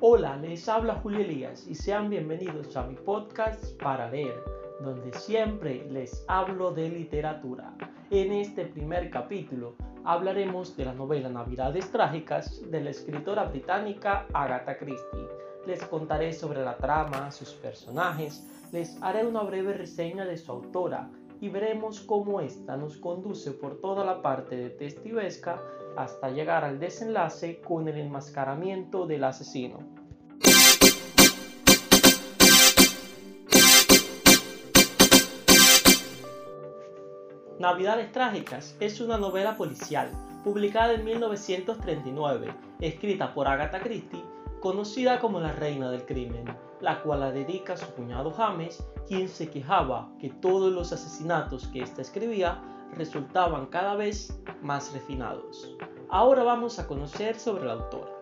Hola, les habla Julio Elías y sean bienvenidos a mi podcast para leer, donde siempre les hablo de literatura. En este primer capítulo hablaremos de la novela Navidades Trágicas de la escritora británica Agatha Christie. Les contaré sobre la trama, sus personajes, les haré una breve reseña de su autora y veremos cómo ésta nos conduce por toda la parte detectivesca hasta llegar al desenlace con el enmascaramiento del asesino. Navidades Trágicas es una novela policial publicada en 1939, escrita por Agatha Christie, conocida como la Reina del Crimen, la cual la dedica a su cuñado James, quien se quejaba que todos los asesinatos que ésta escribía resultaban cada vez más refinados. Ahora vamos a conocer sobre la autora.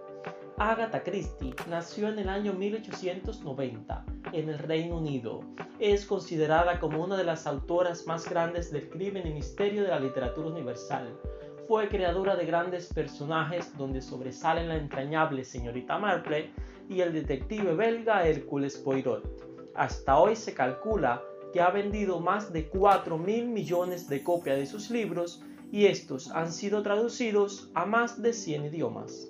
Agatha Christie nació en el año 1890 en el Reino Unido. Es considerada como una de las autoras más grandes del crimen y misterio de la literatura universal. Fue creadora de grandes personajes donde sobresalen la entrañable señorita Marple y el detective belga Hércules Poirot. Hasta hoy se calcula que ha vendido más de 4 mil millones de copias de sus libros y estos han sido traducidos a más de 100 idiomas.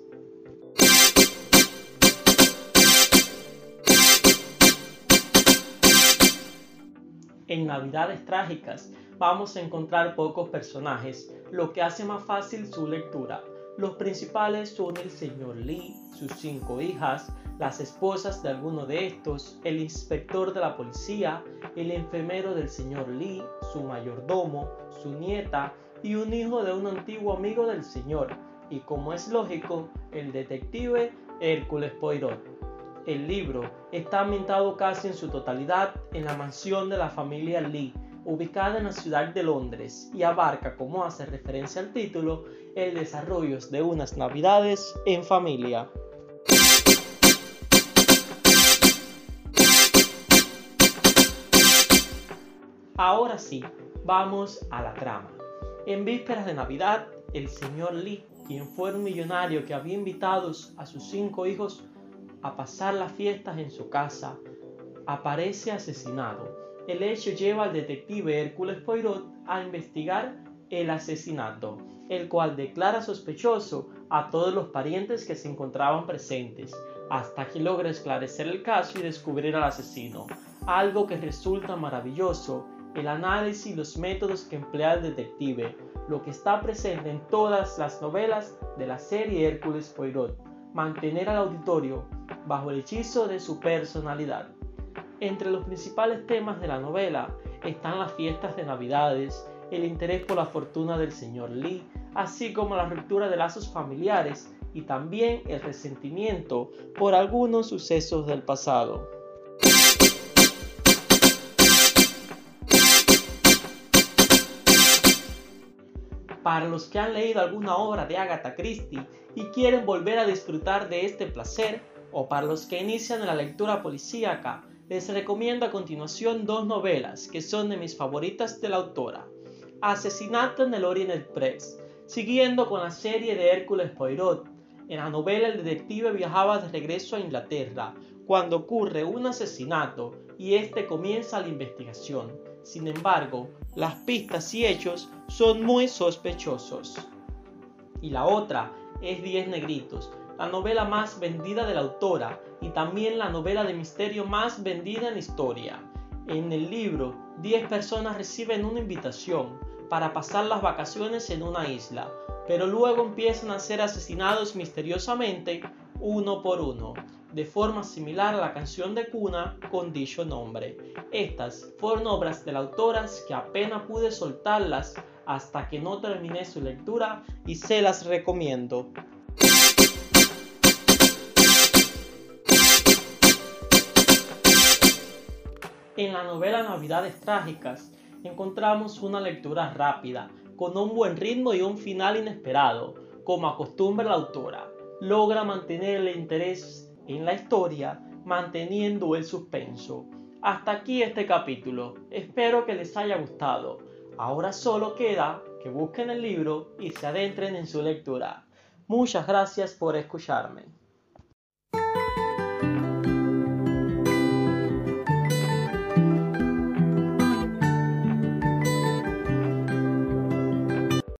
En Navidades Trágicas vamos a encontrar pocos personajes, lo que hace más fácil su lectura. Los principales son el señor Lee, sus cinco hijas, las esposas de alguno de estos, el inspector de la policía, el enfermero del señor Lee, su mayordomo, su nieta y un hijo de un antiguo amigo del señor, y como es lógico, el detective Hércules Poirot. El libro está ambientado casi en su totalidad en la mansión de la familia Lee, ubicada en la ciudad de Londres, y abarca, como hace referencia al título, el desarrollo de unas navidades en familia. Ahora sí, vamos a la trama. En vísperas de Navidad, el señor Lee, quien fue un millonario que había invitado a sus cinco hijos a pasar las fiestas en su casa, aparece asesinado. El hecho lleva al detective Hércules Poirot a investigar el asesinato, el cual declara sospechoso a todos los parientes que se encontraban presentes, hasta que logra esclarecer el caso y descubrir al asesino, algo que resulta maravilloso el análisis y los métodos que emplea el detective, lo que está presente en todas las novelas de la serie Hércules Poirot, mantener al auditorio bajo el hechizo de su personalidad. Entre los principales temas de la novela están las fiestas de Navidades, el interés por la fortuna del señor Lee, así como la ruptura de lazos familiares y también el resentimiento por algunos sucesos del pasado. Para los que han leído alguna obra de Agatha Christie y quieren volver a disfrutar de este placer, o para los que inician la lectura policíaca, les recomiendo a continuación dos novelas que son de mis favoritas de la autora. Asesinato en el Orient Express, siguiendo con la serie de Hércules Poirot. En la novela el detective viajaba de regreso a Inglaterra cuando ocurre un asesinato y este comienza la investigación. Sin embargo, las pistas y hechos son muy sospechosos. Y la otra es Diez Negritos, la novela más vendida de la autora y también la novela de misterio más vendida en historia. En el libro, 10 personas reciben una invitación para pasar las vacaciones en una isla, pero luego empiezan a ser asesinados misteriosamente uno por uno de forma similar a la canción de cuna con dicho nombre. Estas fueron obras de la autora que apenas pude soltarlas hasta que no terminé su lectura y se las recomiendo. En la novela Navidades Trágicas encontramos una lectura rápida, con un buen ritmo y un final inesperado, como acostumbra la autora. Logra mantener el interés en la historia manteniendo el suspenso. Hasta aquí este capítulo, espero que les haya gustado. Ahora solo queda que busquen el libro y se adentren en su lectura. Muchas gracias por escucharme.